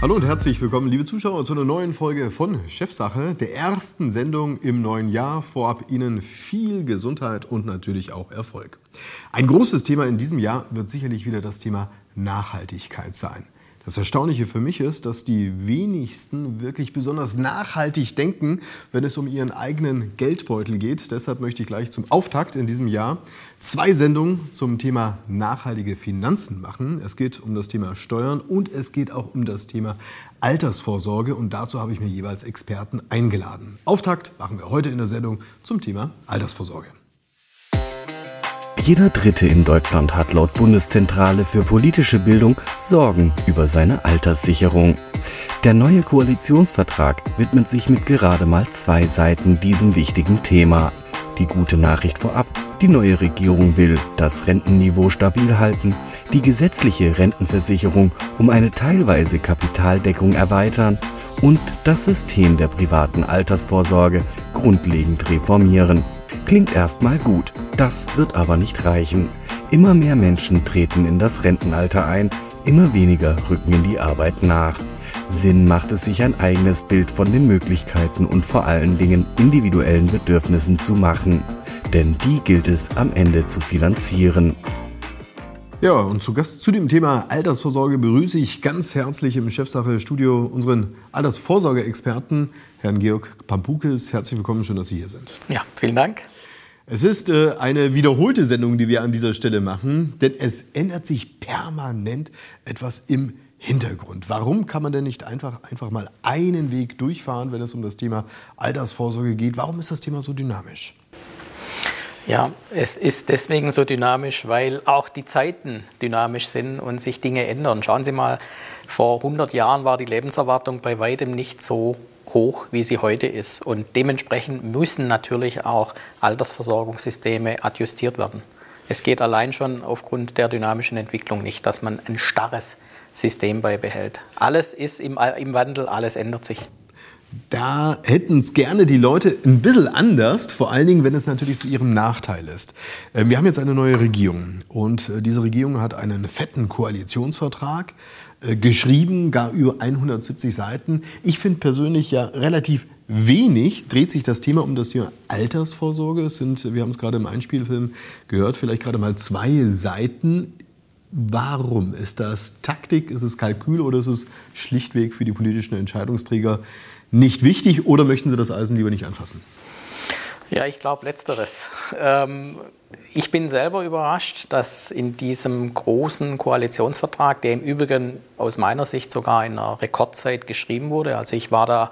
Hallo und herzlich willkommen, liebe Zuschauer, zu einer neuen Folge von Chefsache, der ersten Sendung im neuen Jahr. Vorab Ihnen viel Gesundheit und natürlich auch Erfolg. Ein großes Thema in diesem Jahr wird sicherlich wieder das Thema Nachhaltigkeit sein. Das Erstaunliche für mich ist, dass die wenigsten wirklich besonders nachhaltig denken, wenn es um ihren eigenen Geldbeutel geht. Deshalb möchte ich gleich zum Auftakt in diesem Jahr zwei Sendungen zum Thema nachhaltige Finanzen machen. Es geht um das Thema Steuern und es geht auch um das Thema Altersvorsorge und dazu habe ich mir jeweils Experten eingeladen. Auftakt machen wir heute in der Sendung zum Thema Altersvorsorge. Jeder Dritte in Deutschland hat laut Bundeszentrale für politische Bildung Sorgen über seine Alterssicherung. Der neue Koalitionsvertrag widmet sich mit gerade mal zwei Seiten diesem wichtigen Thema. Die gute Nachricht vorab, die neue Regierung will das Rentenniveau stabil halten, die gesetzliche Rentenversicherung um eine teilweise Kapitaldeckung erweitern und das System der privaten Altersvorsorge grundlegend reformieren. Klingt erstmal gut, das wird aber nicht reichen. Immer mehr Menschen treten in das Rentenalter ein, immer weniger rücken in die Arbeit nach. Sinn macht es sich ein eigenes Bild von den Möglichkeiten und vor allen Dingen individuellen Bedürfnissen zu machen. Denn die gilt es am Ende zu finanzieren. Ja, und zu Gast zu dem Thema Altersvorsorge begrüße ich ganz herzlich im Chefsache-Studio unseren Altersvorsorge-Experten, Herrn Georg Pampukes. Herzlich willkommen, schön, dass Sie hier sind. Ja, vielen Dank. Es ist äh, eine wiederholte Sendung, die wir an dieser Stelle machen, denn es ändert sich permanent etwas im Hintergrund. Warum kann man denn nicht einfach, einfach mal einen Weg durchfahren, wenn es um das Thema Altersvorsorge geht? Warum ist das Thema so dynamisch? Ja, es ist deswegen so dynamisch, weil auch die Zeiten dynamisch sind und sich Dinge ändern. Schauen Sie mal, vor 100 Jahren war die Lebenserwartung bei weitem nicht so hoch, wie sie heute ist. Und dementsprechend müssen natürlich auch Altersversorgungssysteme adjustiert werden. Es geht allein schon aufgrund der dynamischen Entwicklung nicht, dass man ein starres System beibehält. Alles ist im, im Wandel, alles ändert sich. Da hätten es gerne die Leute ein bisschen anders, vor allen Dingen, wenn es natürlich zu ihrem Nachteil ist. Ähm, wir haben jetzt eine neue Regierung und äh, diese Regierung hat einen fetten Koalitionsvertrag äh, geschrieben, gar über 170 Seiten. Ich finde persönlich ja relativ wenig dreht sich das Thema um das Thema Altersvorsorge. Es sind, wir haben es gerade im Einspielfilm gehört, vielleicht gerade mal zwei Seiten. Warum? Ist das Taktik, ist es Kalkül oder ist es schlichtweg für die politischen Entscheidungsträger nicht wichtig oder möchten Sie das Eisen lieber nicht anfassen? Ja, ich glaube letzteres. Ähm, ich bin selber überrascht, dass in diesem großen Koalitionsvertrag, der im Übrigen aus meiner Sicht sogar in einer Rekordzeit geschrieben wurde, also ich war da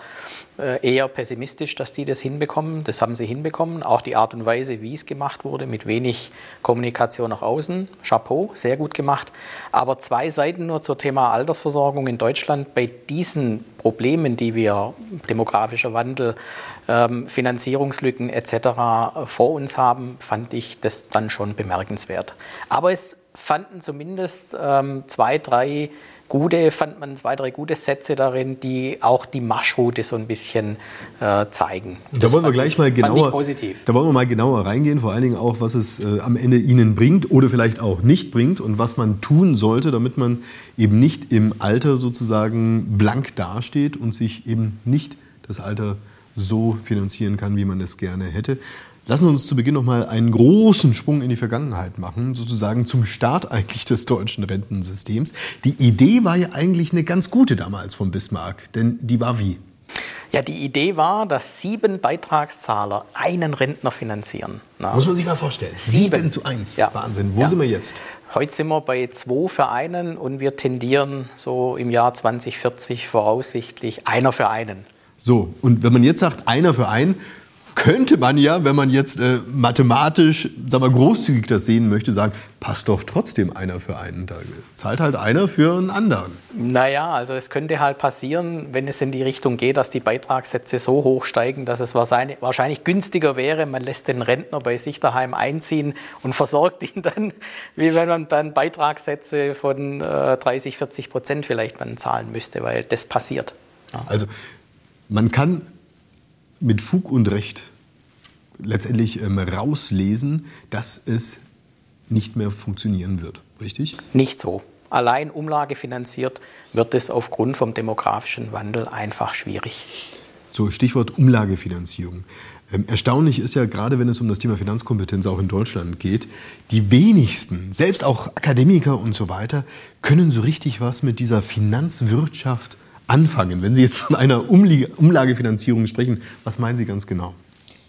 äh, eher pessimistisch, dass die das hinbekommen. Das haben sie hinbekommen. Auch die Art und Weise, wie es gemacht wurde, mit wenig Kommunikation nach außen. Chapeau, sehr gut gemacht. Aber zwei Seiten nur zum Thema Altersversorgung in Deutschland. Bei diesen Problemen, die wir, demografischer Wandel, ähm, Finanzierungslücken etc. vor uns haben, fand ich das dann schon bemerkenswert. Aber es fanden zumindest ähm, zwei, drei gute, fand man zwei, drei gute Sätze darin, die auch die Marschroute so ein bisschen äh, zeigen. Und da wollen wir gleich ich, mal genauer, da wollen wir mal genauer reingehen, vor allen Dingen auch, was es äh, am Ende Ihnen bringt oder vielleicht auch nicht bringt und was man tun sollte, damit man eben nicht im Alter sozusagen blank dasteht und sich eben nicht das Alter so finanzieren kann, wie man es gerne hätte. Lassen Sie uns zu Beginn noch mal einen großen Sprung in die Vergangenheit machen, sozusagen zum Start eigentlich des deutschen Rentensystems. Die Idee war ja eigentlich eine ganz gute damals von Bismarck, denn die war wie? Ja, die Idee war, dass sieben Beitragszahler einen Rentner finanzieren. Na, Muss man sich mal vorstellen. Sieben, sieben zu eins. Ja. Wahnsinn. Wo ja. sind wir jetzt? Heute sind wir bei zwei für einen und wir tendieren so im Jahr 2040 voraussichtlich einer für einen. So, und wenn man jetzt sagt, einer für einen, könnte man ja, wenn man jetzt äh, mathematisch, sagen wir, großzügig das sehen möchte, sagen, passt doch trotzdem einer für einen. Da zahlt halt einer für einen anderen. Naja, also es könnte halt passieren, wenn es in die Richtung geht, dass die Beitragssätze so hoch steigen, dass es wahrscheinlich, wahrscheinlich günstiger wäre, man lässt den Rentner bei sich daheim einziehen und versorgt ihn dann, wie wenn man dann Beitragssätze von äh, 30, 40 Prozent vielleicht dann zahlen müsste, weil das passiert. Ja. Also man kann mit Fug und Recht letztendlich ähm, rauslesen, dass es nicht mehr funktionieren wird. Richtig? Nicht so. allein umlagefinanziert, wird es aufgrund vom demografischen Wandel einfach schwierig. So, Stichwort Umlagefinanzierung. Ähm, erstaunlich ist ja, gerade wenn es um das Thema Finanzkompetenz auch in Deutschland geht, die wenigsten, selbst auch Akademiker und so weiter, können so richtig was mit dieser Finanzwirtschaft anfangen. Wenn Sie jetzt von einer Umlagefinanzierung sprechen, was meinen Sie ganz genau?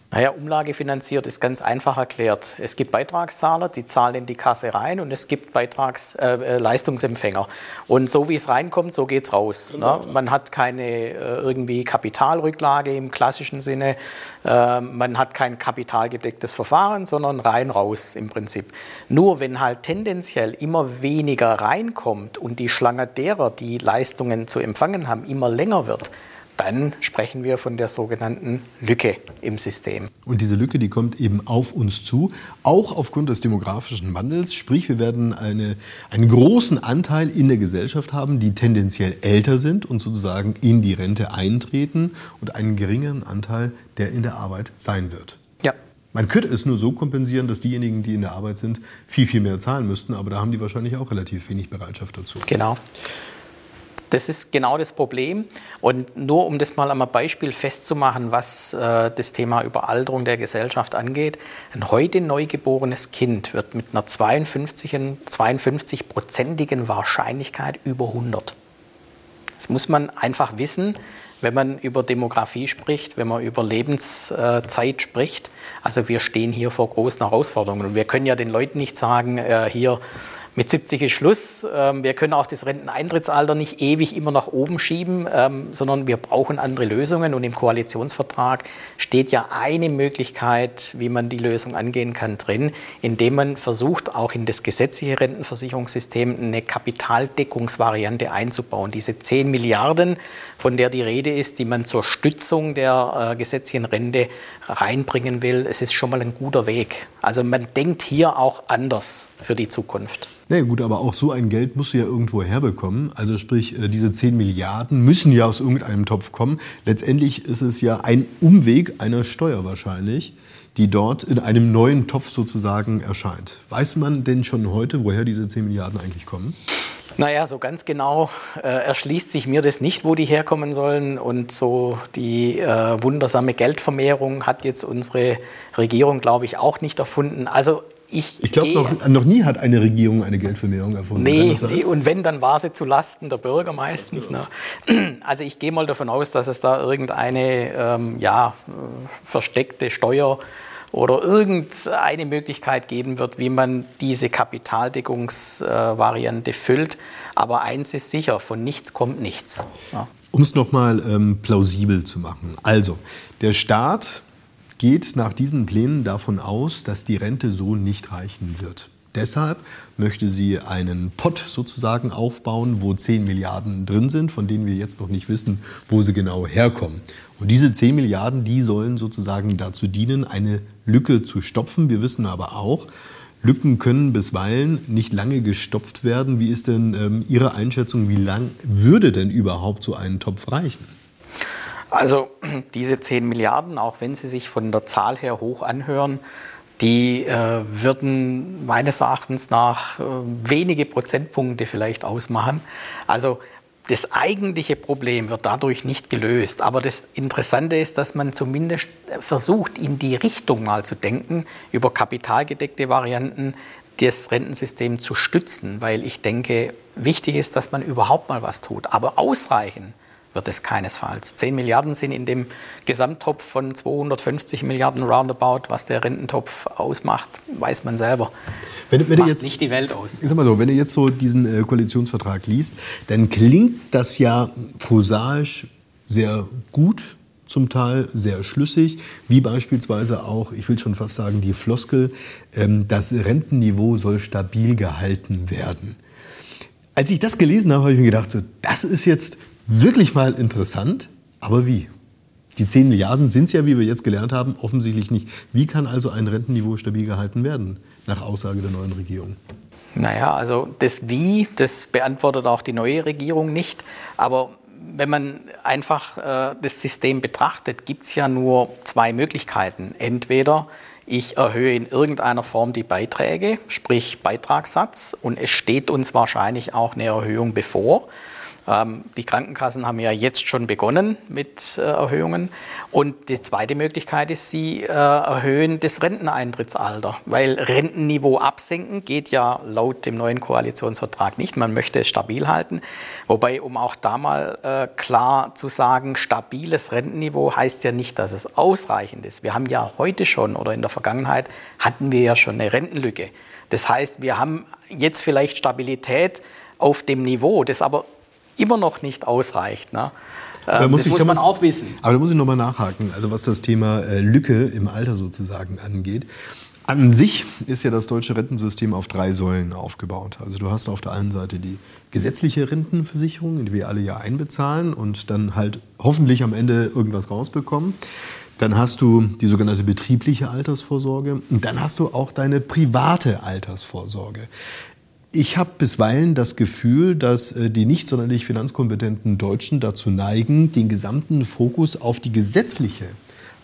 Naja, umlagefinanziert ist ganz einfach erklärt. Es gibt Beitragszahler, die zahlen in die Kasse rein und es gibt Beitrags, äh, äh Leistungsempfänger. Und so wie es reinkommt, so geht es raus. Genau. Ne? Man hat keine äh, irgendwie Kapitalrücklage im klassischen Sinne, äh, man hat kein kapitalgedecktes Verfahren, sondern rein raus im Prinzip. Nur wenn halt tendenziell immer weniger reinkommt und die Schlange derer, die Leistungen zu empfangen haben, immer länger wird, dann sprechen wir von der sogenannten Lücke im System. Und diese Lücke, die kommt eben auf uns zu, auch aufgrund des demografischen Wandels. Sprich, wir werden eine, einen großen Anteil in der Gesellschaft haben, die tendenziell älter sind und sozusagen in die Rente eintreten und einen geringeren Anteil, der in der Arbeit sein wird. Ja. Man könnte es nur so kompensieren, dass diejenigen, die in der Arbeit sind, viel, viel mehr zahlen müssten, aber da haben die wahrscheinlich auch relativ wenig Bereitschaft dazu. Genau. Das ist genau das Problem. Und nur um das mal einmal Beispiel festzumachen, was äh, das Thema Überalterung der Gesellschaft angeht. Ein heute neugeborenes Kind wird mit einer 52-prozentigen Wahrscheinlichkeit über 100. Das muss man einfach wissen, wenn man über Demografie spricht, wenn man über Lebenszeit spricht. Also wir stehen hier vor großen Herausforderungen. Und wir können ja den Leuten nicht sagen, äh, hier mit 70 ist Schluss. Ähm, wir können auch das Renteneintrittsalter nicht ewig immer nach oben schieben, ähm, sondern wir brauchen andere Lösungen. Und im Koalitionsvertrag steht ja eine Möglichkeit, wie man die Lösung angehen kann, drin, indem man versucht, auch in das gesetzliche Rentenversicherungssystem eine Kapitaldeckungsvariante einzubauen. Diese 10 Milliarden, von der die Rede ist, die man zur Stützung der äh, gesetzlichen Rente reinbringen will, es ist schon mal ein guter Weg. Also man denkt hier auch anders für die Zukunft. Na ja, gut, aber auch so ein Geld musst du ja irgendwo herbekommen. Also sprich, äh, diese 10 Milliarden müssen ja aus irgendeinem Topf kommen. Letztendlich ist es ja ein Umweg einer Steuer wahrscheinlich, die dort in einem neuen Topf sozusagen erscheint. Weiß man denn schon heute, woher diese 10 Milliarden eigentlich kommen? Naja, so ganz genau äh, erschließt sich mir das nicht, wo die herkommen sollen. Und so die äh, wundersame Geldvermehrung hat jetzt unsere Regierung, glaube ich, auch nicht erfunden. Also ich, ich glaube, noch, noch, nie hat eine Regierung eine Geldvermehrung erfunden. Nee, nee, und wenn, dann war sie zu Lasten der Bürger meistens. Ne? Also ich gehe mal davon aus, dass es da irgendeine ähm, ja, versteckte Steuer oder irgendeine Möglichkeit geben wird, wie man diese Kapitaldeckungsvariante äh, füllt. Aber eins ist sicher, von nichts kommt nichts. Ja. Um es nochmal ähm, plausibel zu machen. Also, der Staat geht nach diesen Plänen davon aus, dass die Rente so nicht reichen wird. Deshalb möchte sie einen Pott sozusagen aufbauen, wo 10 Milliarden drin sind, von denen wir jetzt noch nicht wissen, wo sie genau herkommen. Und diese 10 Milliarden, die sollen sozusagen dazu dienen, eine Lücke zu stopfen. Wir wissen aber auch, Lücken können bisweilen nicht lange gestopft werden. Wie ist denn ähm, Ihre Einschätzung, wie lang würde denn überhaupt so ein Topf reichen? Also diese 10 Milliarden, auch wenn sie sich von der Zahl her hoch anhören, die äh, würden meines Erachtens nach äh, wenige Prozentpunkte vielleicht ausmachen. Also das eigentliche Problem wird dadurch nicht gelöst. Aber das Interessante ist, dass man zumindest versucht, in die Richtung mal zu denken, über kapitalgedeckte Varianten das Rentensystem zu stützen. Weil ich denke, wichtig ist, dass man überhaupt mal was tut. Aber ausreichen wird es keinesfalls. 10 Milliarden sind in dem Gesamttopf von 250 Milliarden roundabout, was der Rententopf ausmacht, weiß man selber. Wenn, das wenn macht jetzt, nicht die Welt aus. Ich sag mal so, wenn du jetzt so diesen äh, Koalitionsvertrag liest, dann klingt das ja prosaisch sehr gut, zum Teil sehr schlüssig, wie beispielsweise auch, ich will schon fast sagen, die Floskel, ähm, das Rentenniveau soll stabil gehalten werden. Als ich das gelesen habe, habe ich mir gedacht, so, das ist jetzt wirklich mal interessant, aber wie? Die 10 Milliarden sind es ja, wie wir jetzt gelernt haben, offensichtlich nicht. Wie kann also ein Rentenniveau stabil gehalten werden, nach Aussage der neuen Regierung? Naja, also das Wie, das beantwortet auch die neue Regierung nicht. Aber wenn man einfach äh, das System betrachtet, gibt es ja nur zwei Möglichkeiten. Entweder ich erhöhe in irgendeiner Form die Beiträge, sprich Beitragssatz, und es steht uns wahrscheinlich auch eine Erhöhung bevor. Ähm, die Krankenkassen haben ja jetzt schon begonnen mit äh, Erhöhungen. Und die zweite Möglichkeit ist, sie äh, erhöhen das Renteneintrittsalter, weil Rentenniveau absenken geht ja laut dem neuen Koalitionsvertrag nicht. Man möchte es stabil halten. Wobei, um auch da mal äh, klar zu sagen, stabiles Rentenniveau heißt ja nicht, dass es ausreichend ist. Wir haben ja heute schon oder in der Vergangenheit hatten wir ja schon eine Rentenlücke. Das heißt, wir haben jetzt vielleicht Stabilität auf dem Niveau, das aber immer noch nicht ausreicht. Ne? Ähm, muss das muss man auch wissen. Aber da muss ich nochmal nachhaken, also was das Thema äh, Lücke im Alter sozusagen angeht. An sich ist ja das deutsche Rentensystem auf drei Säulen aufgebaut. Also du hast auf der einen Seite die gesetzliche Rentenversicherung, in die wir alle ja einbezahlen und dann halt hoffentlich am Ende irgendwas rausbekommen. Dann hast du die sogenannte betriebliche Altersvorsorge und dann hast du auch deine private Altersvorsorge. Ich habe bisweilen das Gefühl, dass äh, die nicht sonderlich finanzkompetenten Deutschen dazu neigen, den gesamten Fokus auf die gesetzliche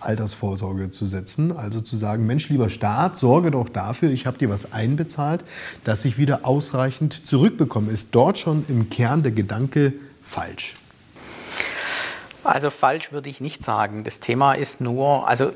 Altersvorsorge zu setzen. Also zu sagen, Mensch, lieber Staat, sorge doch dafür, ich habe dir was einbezahlt, dass ich wieder ausreichend zurückbekomme. Ist dort schon im Kern der Gedanke falsch? Also falsch würde ich nicht sagen. Das Thema ist nur, also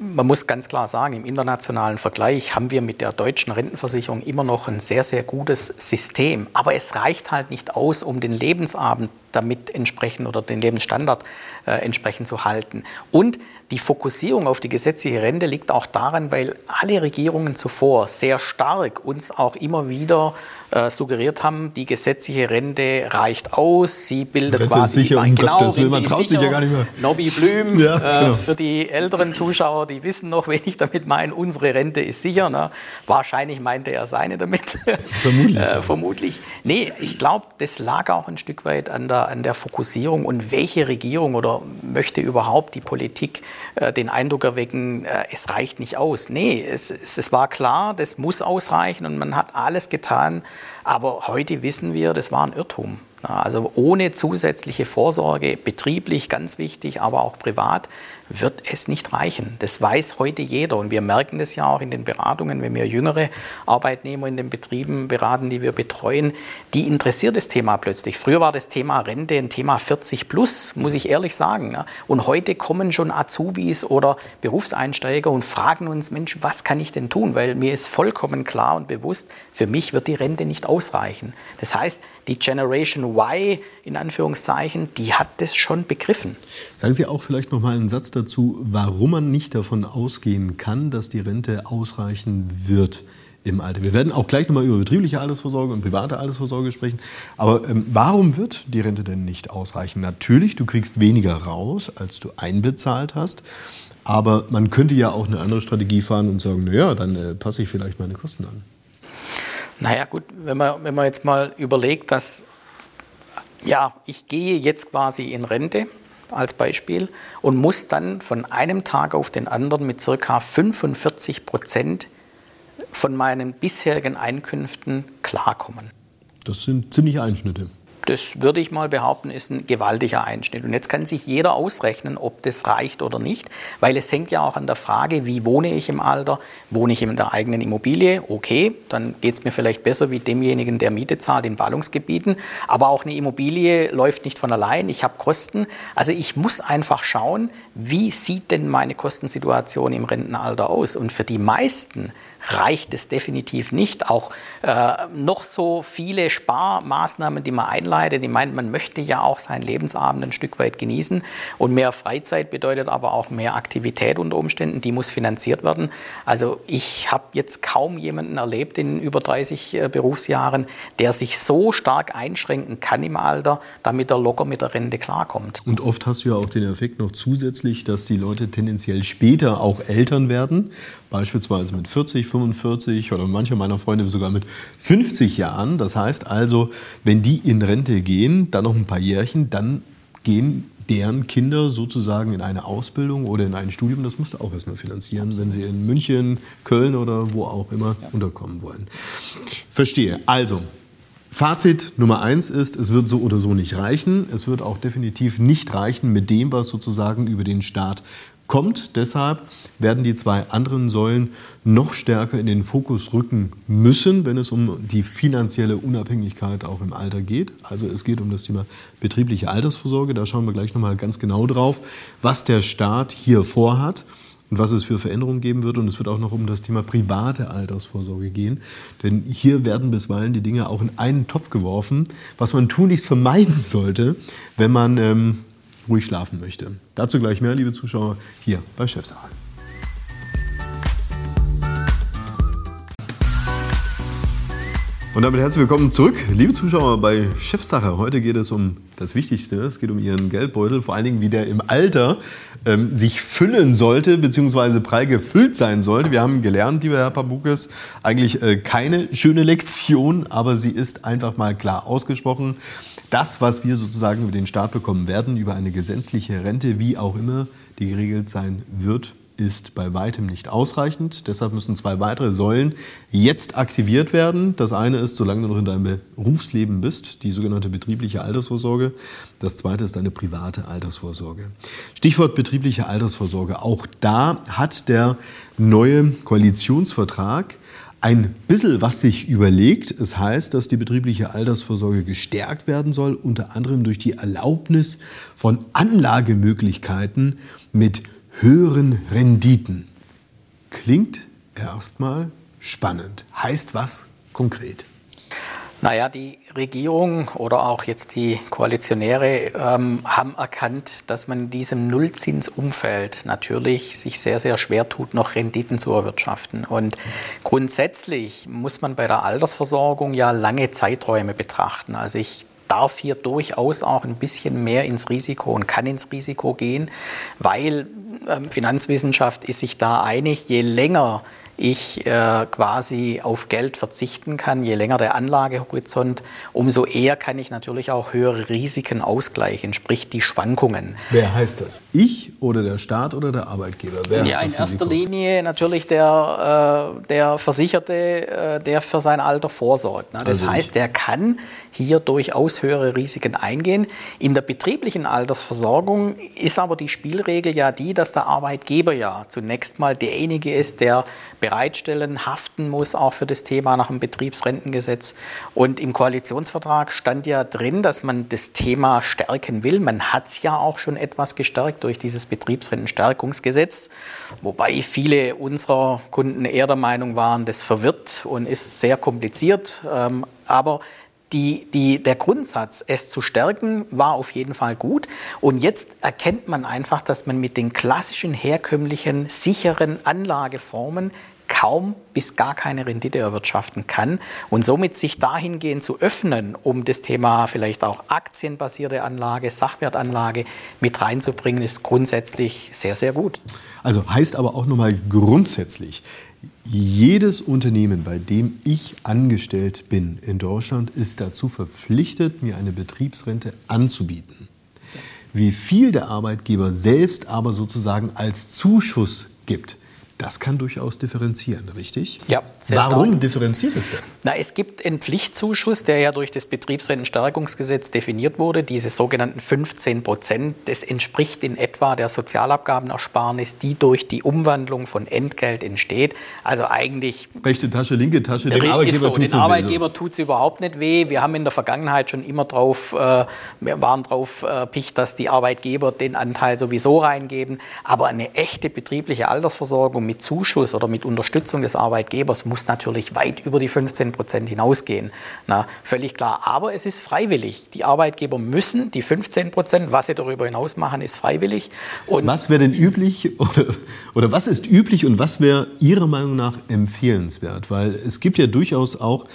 man muss ganz klar sagen, im internationalen Vergleich haben wir mit der deutschen Rentenversicherung immer noch ein sehr, sehr gutes System. Aber es reicht halt nicht aus, um den Lebensabend damit entsprechend oder den Lebensstandard äh, entsprechend zu halten. Und die Fokussierung auf die gesetzliche Rente liegt auch daran, weil alle Regierungen zuvor sehr stark uns auch immer wieder äh, suggeriert haben, die gesetzliche Rente reicht aus, sie bildet Rente quasi sicher, die, genau, Gottes Willen, man traut sich ja gar nicht mehr. Nobby Blüm, ja, äh, genau. für die älteren Zuschauer, die wissen noch, wen ich damit meine, unsere Rente ist sicher. Ne? Wahrscheinlich meinte er seine damit. Vermutlich. äh, vermutlich. Nee, ich glaube, das lag auch ein Stück weit an der, an der Fokussierung und welche Regierung oder möchte überhaupt die Politik äh, den Eindruck erwecken, äh, es reicht nicht aus. Nee, es, es, es war klar, das muss ausreichen und man hat alles getan. Aber heute wissen wir, das war ein Irrtum. Also ohne zusätzliche Vorsorge, betrieblich ganz wichtig, aber auch privat, wird es nicht reichen. Das weiß heute jeder und wir merken das ja auch in den Beratungen, wenn wir jüngere Arbeitnehmer in den Betrieben beraten, die wir betreuen, die interessiert das Thema plötzlich. Früher war das Thema Rente ein Thema 40 plus, muss ich ehrlich sagen. Und heute kommen schon Azubis oder Berufseinsteiger und fragen uns, Mensch, was kann ich denn tun? Weil mir ist vollkommen klar und bewusst, für mich wird die Rente nicht ausreichen. Das heißt, die Generation Y in Anführungszeichen, die hat das schon begriffen. Sagen Sie auch vielleicht noch mal einen Satz dazu, warum man nicht davon ausgehen kann, dass die Rente ausreichen wird im Alter. Wir werden auch gleich noch mal über betriebliche Altersvorsorge und private Altersvorsorge sprechen. Aber ähm, warum wird die Rente denn nicht ausreichen? Natürlich, du kriegst weniger raus, als du einbezahlt hast. Aber man könnte ja auch eine andere Strategie fahren und sagen, naja, dann äh, passe ich vielleicht meine Kosten an. Naja gut, wenn man, wenn man jetzt mal überlegt, dass ja, ich gehe jetzt quasi in Rente als Beispiel und muss dann von einem Tag auf den anderen mit ca. 45 Prozent von meinen bisherigen Einkünften klarkommen. Das sind ziemliche Einschnitte das würde ich mal behaupten, ist ein gewaltiger Einschnitt. Und jetzt kann sich jeder ausrechnen, ob das reicht oder nicht, weil es hängt ja auch an der Frage, wie wohne ich im Alter? Wohne ich in der eigenen Immobilie? Okay, dann geht es mir vielleicht besser wie demjenigen, der Miete zahlt in Ballungsgebieten. Aber auch eine Immobilie läuft nicht von allein. Ich habe Kosten. Also ich muss einfach schauen, wie sieht denn meine Kostensituation im Rentenalter aus? Und für die meisten reicht es definitiv nicht. Auch äh, noch so viele Sparmaßnahmen, die man einleitet. Ich meine, man möchte ja auch seinen Lebensabend ein Stück weit genießen. Und mehr Freizeit bedeutet aber auch mehr Aktivität unter Umständen. Die muss finanziert werden. Also ich habe jetzt kaum jemanden erlebt in über 30 äh, Berufsjahren, der sich so stark einschränken kann im Alter, damit er locker mit der Rente klarkommt. Und oft hast du ja auch den Effekt noch zusätzlich, dass die Leute tendenziell später auch Eltern werden beispielsweise mit 40, 45 oder manche meiner Freunde sogar mit 50 Jahren. Das heißt also, wenn die in Rente gehen, dann noch ein paar Jährchen, dann gehen deren Kinder sozusagen in eine Ausbildung oder in ein Studium. Das musst du auch erstmal finanzieren, wenn sie in München, Köln oder wo auch immer ja. unterkommen wollen. Verstehe. Also, Fazit Nummer eins ist, es wird so oder so nicht reichen. Es wird auch definitiv nicht reichen mit dem, was sozusagen über den Staat kommt. Deshalb werden die zwei anderen Säulen noch stärker in den Fokus rücken müssen, wenn es um die finanzielle Unabhängigkeit auch im Alter geht. Also es geht um das Thema betriebliche Altersvorsorge. Da schauen wir gleich nochmal ganz genau drauf, was der Staat hier vorhat und was es für Veränderungen geben wird. Und es wird auch noch um das Thema private Altersvorsorge gehen. Denn hier werden bisweilen die Dinge auch in einen Topf geworfen, was man tunlichst vermeiden sollte, wenn man ähm, ruhig schlafen möchte. Dazu gleich mehr, liebe Zuschauer, hier bei Chefsache. Und damit herzlich willkommen zurück, liebe Zuschauer bei Chefsache. Heute geht es um das Wichtigste. Es geht um Ihren Geldbeutel, vor allen Dingen, wie der im Alter ähm, sich füllen sollte, beziehungsweise prall gefüllt sein sollte. Wir haben gelernt, lieber Herr Pabukes, eigentlich äh, keine schöne Lektion, aber sie ist einfach mal klar ausgesprochen. Das, was wir sozusagen über den Staat bekommen werden, über eine gesetzliche Rente, wie auch immer die geregelt sein wird, ist bei weitem nicht ausreichend. Deshalb müssen zwei weitere Säulen jetzt aktiviert werden. Das eine ist, solange du noch in deinem Berufsleben bist, die sogenannte betriebliche Altersvorsorge. Das zweite ist eine private Altersvorsorge. Stichwort betriebliche Altersvorsorge. Auch da hat der neue Koalitionsvertrag ein bisschen was sich überlegt. Es heißt, dass die betriebliche Altersvorsorge gestärkt werden soll, unter anderem durch die Erlaubnis von Anlagemöglichkeiten mit höheren Renditen. Klingt erstmal spannend. Heißt was konkret? Naja, die Regierung oder auch jetzt die Koalitionäre ähm, haben erkannt, dass man in diesem Nullzinsumfeld natürlich sich sehr, sehr schwer tut, noch Renditen zu erwirtschaften. Und grundsätzlich muss man bei der Altersversorgung ja lange Zeiträume betrachten. Also ich darf hier durchaus auch ein bisschen mehr ins Risiko und kann ins Risiko gehen, weil ähm, Finanzwissenschaft ist sich da einig, je länger ich äh, quasi auf Geld verzichten kann, je länger der Anlagehorizont, umso eher kann ich natürlich auch höhere Risiken ausgleichen, sprich die Schwankungen. Wer heißt das? Ich oder der Staat oder der Arbeitgeber? Wer ja, in erster Linie natürlich der, äh, der Versicherte, äh, der für sein Alter vorsorgt. Ne? Das also heißt, der kann hier durchaus höhere Risiken eingehen. In der betrieblichen Altersversorgung ist aber die Spielregel ja die, dass der Arbeitgeber ja zunächst mal derjenige ist, der bereitstellen, haften muss, auch für das Thema nach dem Betriebsrentengesetz. Und im Koalitionsvertrag stand ja drin, dass man das Thema stärken will. Man hat es ja auch schon etwas gestärkt durch dieses Betriebsrentenstärkungsgesetz, wobei viele unserer Kunden eher der Meinung waren, das verwirrt und ist sehr kompliziert. Ähm, aber die, die, der Grundsatz, es zu stärken, war auf jeden Fall gut. Und jetzt erkennt man einfach, dass man mit den klassischen, herkömmlichen, sicheren Anlageformen kaum bis gar keine Rendite erwirtschaften kann und somit sich dahingehend zu öffnen, um das Thema vielleicht auch aktienbasierte Anlage, Sachwertanlage mit reinzubringen, ist grundsätzlich sehr, sehr gut. Also heißt aber auch nochmal grundsätzlich, jedes Unternehmen, bei dem ich angestellt bin in Deutschland, ist dazu verpflichtet, mir eine Betriebsrente anzubieten. Wie viel der Arbeitgeber selbst aber sozusagen als Zuschuss gibt, das kann durchaus differenzieren, richtig? Ja. Sehr Warum stark. differenziert es denn? Na, es gibt einen Pflichtzuschuss, der ja durch das Betriebsrentenstärkungsgesetz definiert wurde. Diese sogenannten 15 Prozent, das entspricht in etwa der Sozialabgabenersparnis, die durch die Umwandlung von Entgelt entsteht. Also eigentlich. Rechte Tasche, linke Tasche, dem Arbeitgeber so, Den Arbeitgeber tut es überhaupt nicht weh. Wir haben in der Vergangenheit schon immer drauf, äh, wir waren drauf äh, picht, dass die Arbeitgeber den Anteil sowieso reingeben. Aber eine echte betriebliche Altersversorgung mit Zuschuss oder mit Unterstützung des Arbeitgebers muss natürlich weit über die 15 Prozent hinausgehen. Na, völlig klar. Aber es ist freiwillig. Die Arbeitgeber müssen die 15 Prozent, was sie darüber hinaus machen, ist freiwillig. Und was wäre denn üblich oder, oder was ist üblich und was wäre Ihrer Meinung nach empfehlenswert? Weil es gibt ja durchaus auch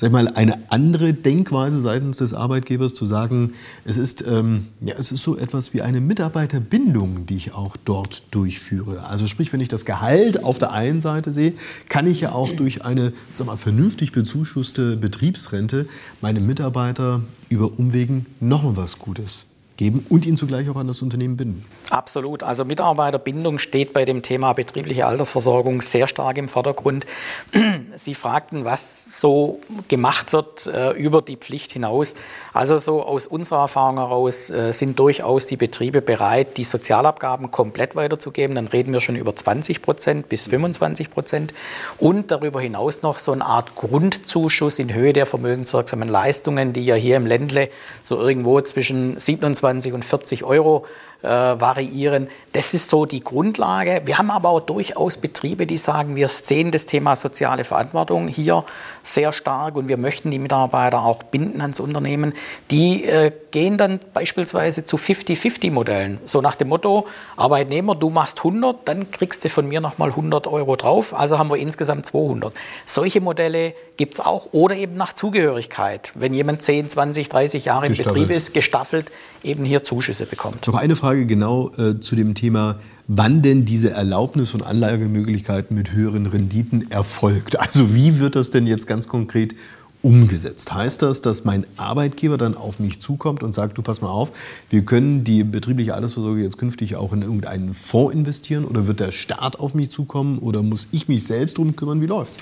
sag mal, eine andere Denkweise seitens des Arbeitgebers zu sagen, es ist, ähm, ja, es ist so etwas wie eine Mitarbeiterbindung, die ich auch dort durchführe. Also sprich, wenn ich das Gehalt auf der einen Seite sehe, kann ich ja auch durch eine sag mal, vernünftig bezuschusste Betriebsrente meinem Mitarbeiter über Umwegen noch mal was Gutes geben und ihn zugleich auch an das Unternehmen binden. Absolut. Also Mitarbeiterbindung steht bei dem Thema betriebliche Altersversorgung sehr stark im Vordergrund. Sie fragten, was so gemacht wird äh, über die Pflicht hinaus. Also so aus unserer Erfahrung heraus äh, sind durchaus die Betriebe bereit, die Sozialabgaben komplett weiterzugeben. Dann reden wir schon über 20 Prozent bis 25 Prozent. Und darüber hinaus noch so eine Art Grundzuschuss in Höhe der vermögenswirksamen Leistungen, die ja hier im Ländle so irgendwo zwischen 27 und 40 Euro äh, variieren. Das ist so die Grundlage. Wir haben aber auch durchaus Betriebe, die sagen, wir sehen das Thema soziale Verantwortung hier sehr stark und wir möchten die Mitarbeiter auch binden ans Unternehmen. Die äh, gehen dann beispielsweise zu 50-50-Modellen. So nach dem Motto, Arbeitnehmer, du machst 100, dann kriegst du von mir nochmal 100 Euro drauf. Also haben wir insgesamt 200. Solche Modelle gibt es auch. Oder eben nach Zugehörigkeit. Wenn jemand 10, 20, 30 Jahre im Betrieb ist, gestaffelt, eben hier Zuschüsse bekommt. Noch eine Frage genau äh, zu dem Thema wann denn diese Erlaubnis von Anlagemöglichkeiten mit höheren Renditen erfolgt. Also wie wird das denn jetzt ganz konkret umgesetzt. Heißt das, dass mein Arbeitgeber dann auf mich zukommt und sagt, du pass mal auf, wir können die betriebliche Altersvorsorge jetzt künftig auch in irgendeinen Fonds investieren oder wird der Staat auf mich zukommen oder muss ich mich selbst drum kümmern? Wie läuft's?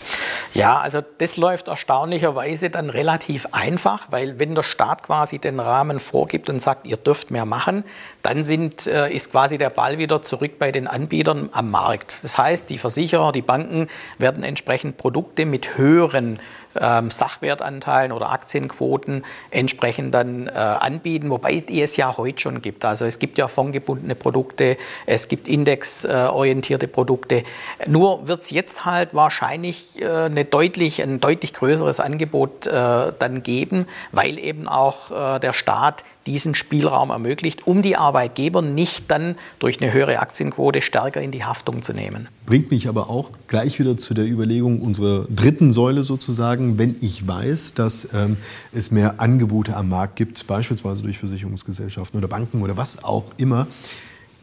Ja, also das läuft erstaunlicherweise dann relativ einfach, weil wenn der Staat quasi den Rahmen vorgibt und sagt, ihr dürft mehr machen, dann sind, äh, ist quasi der Ball wieder zurück bei den Anbietern am Markt. Das heißt, die Versicherer, die Banken werden entsprechend Produkte mit höheren ähm, Sachwertanteilen oder Aktienquoten entsprechend dann äh, anbieten, wobei die es ja heute schon gibt. Also es gibt ja fondgebundene Produkte, es gibt indexorientierte Produkte. Nur wird es jetzt halt wahrscheinlich äh, eine deutlich, ein deutlich größeres Angebot äh, dann geben, weil eben auch äh, der Staat diesen Spielraum ermöglicht, um die Arbeitgeber nicht dann durch eine höhere Aktienquote stärker in die Haftung zu nehmen. Bringt mich aber auch gleich wieder zu der Überlegung unserer dritten Säule sozusagen, wenn ich weiß, dass ähm, es mehr Angebote am Markt gibt, beispielsweise durch Versicherungsgesellschaften oder Banken oder was auch immer,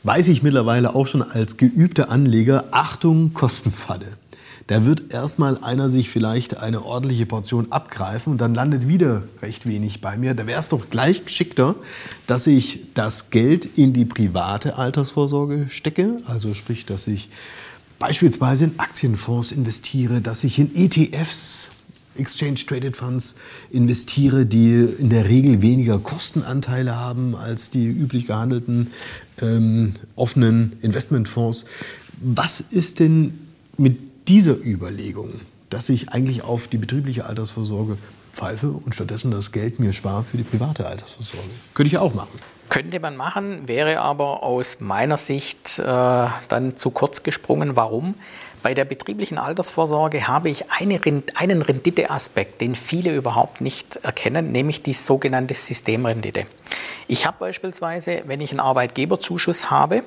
weiß ich mittlerweile auch schon als geübter Anleger, Achtung, Kostenfalle. Da wird erstmal einer sich vielleicht eine ordentliche Portion abgreifen und dann landet wieder recht wenig bei mir. Da wäre es doch gleich geschickter, dass ich das Geld in die private Altersvorsorge stecke. Also sprich, dass ich beispielsweise in Aktienfonds investiere, dass ich in ETFs Exchange Traded Funds investiere, die in der Regel weniger Kostenanteile haben als die üblich gehandelten ähm, offenen Investmentfonds. Was ist denn mit dieser Überlegung, dass ich eigentlich auf die betriebliche Altersvorsorge pfeife und stattdessen das Geld mir spare für die private Altersvorsorge. Könnte ich auch machen. Könnte man machen, wäre aber aus meiner Sicht äh, dann zu kurz gesprungen. Warum? Bei der betrieblichen Altersvorsorge habe ich eine, einen Renditeaspekt, den viele überhaupt nicht erkennen, nämlich die sogenannte Systemrendite. Ich habe beispielsweise, wenn ich einen Arbeitgeberzuschuss habe,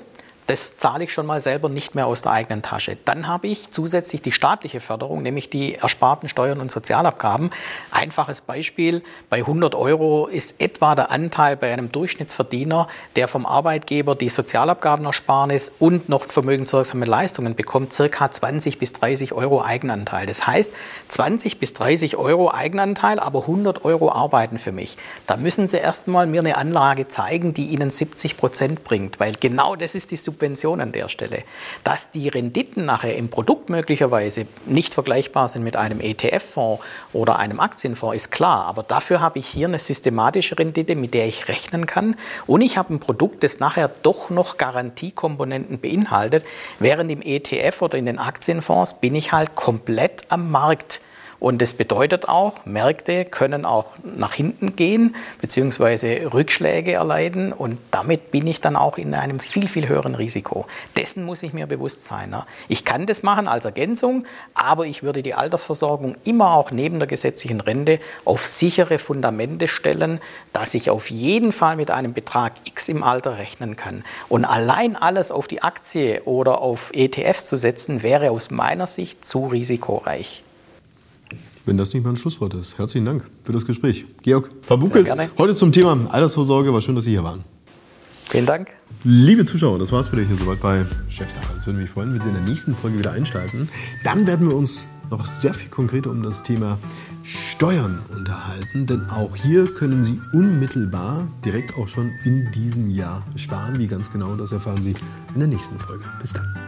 das zahle ich schon mal selber nicht mehr aus der eigenen Tasche. Dann habe ich zusätzlich die staatliche Förderung, nämlich die ersparten Steuern und Sozialabgaben. Einfaches Beispiel, bei 100 Euro ist etwa der Anteil bei einem Durchschnittsverdiener, der vom Arbeitgeber die Sozialabgabenersparnis und noch vermögenswirksame Leistungen bekommt, circa 20 bis 30 Euro Eigenanteil. Das heißt, 20 bis 30 Euro Eigenanteil, aber 100 Euro arbeiten für mich. Da müssen Sie erst mal mir eine Anlage zeigen, die Ihnen 70 Prozent bringt, weil genau das ist die Subvention an der Stelle. Dass die Renditen nachher im Produkt möglicherweise nicht vergleichbar sind mit einem ETF-Fonds oder einem Aktienfonds, ist klar. Aber dafür habe ich hier eine systematische Rendite, mit der ich rechnen kann. Und ich habe ein Produkt, das nachher doch noch Garantiekomponenten beinhaltet. Während im ETF oder in den Aktienfonds bin ich halt komplett am Markt und das bedeutet auch, Märkte können auch nach hinten gehen bzw. Rückschläge erleiden und damit bin ich dann auch in einem viel, viel höheren Risiko. Dessen muss ich mir bewusst sein. Ich kann das machen als Ergänzung, aber ich würde die Altersversorgung immer auch neben der gesetzlichen Rente auf sichere Fundamente stellen, dass ich auf jeden Fall mit einem Betrag X im Alter rechnen kann. Und allein alles auf die Aktie oder auf ETFs zu setzen, wäre aus meiner Sicht zu risikoreich wenn das nicht mal ein Schlusswort ist. Herzlichen Dank für das Gespräch. Georg Pabukes, heute zum Thema Altersvorsorge. War schön, dass Sie hier waren. Vielen Dank. Liebe Zuschauer, das war es wieder hier soweit bei Chefsache. Es würde mich freuen, wenn Sie in der nächsten Folge wieder einschalten. Dann werden wir uns noch sehr viel konkreter um das Thema Steuern unterhalten, denn auch hier können Sie unmittelbar direkt auch schon in diesem Jahr sparen. Wie ganz genau, das erfahren Sie in der nächsten Folge. Bis dann.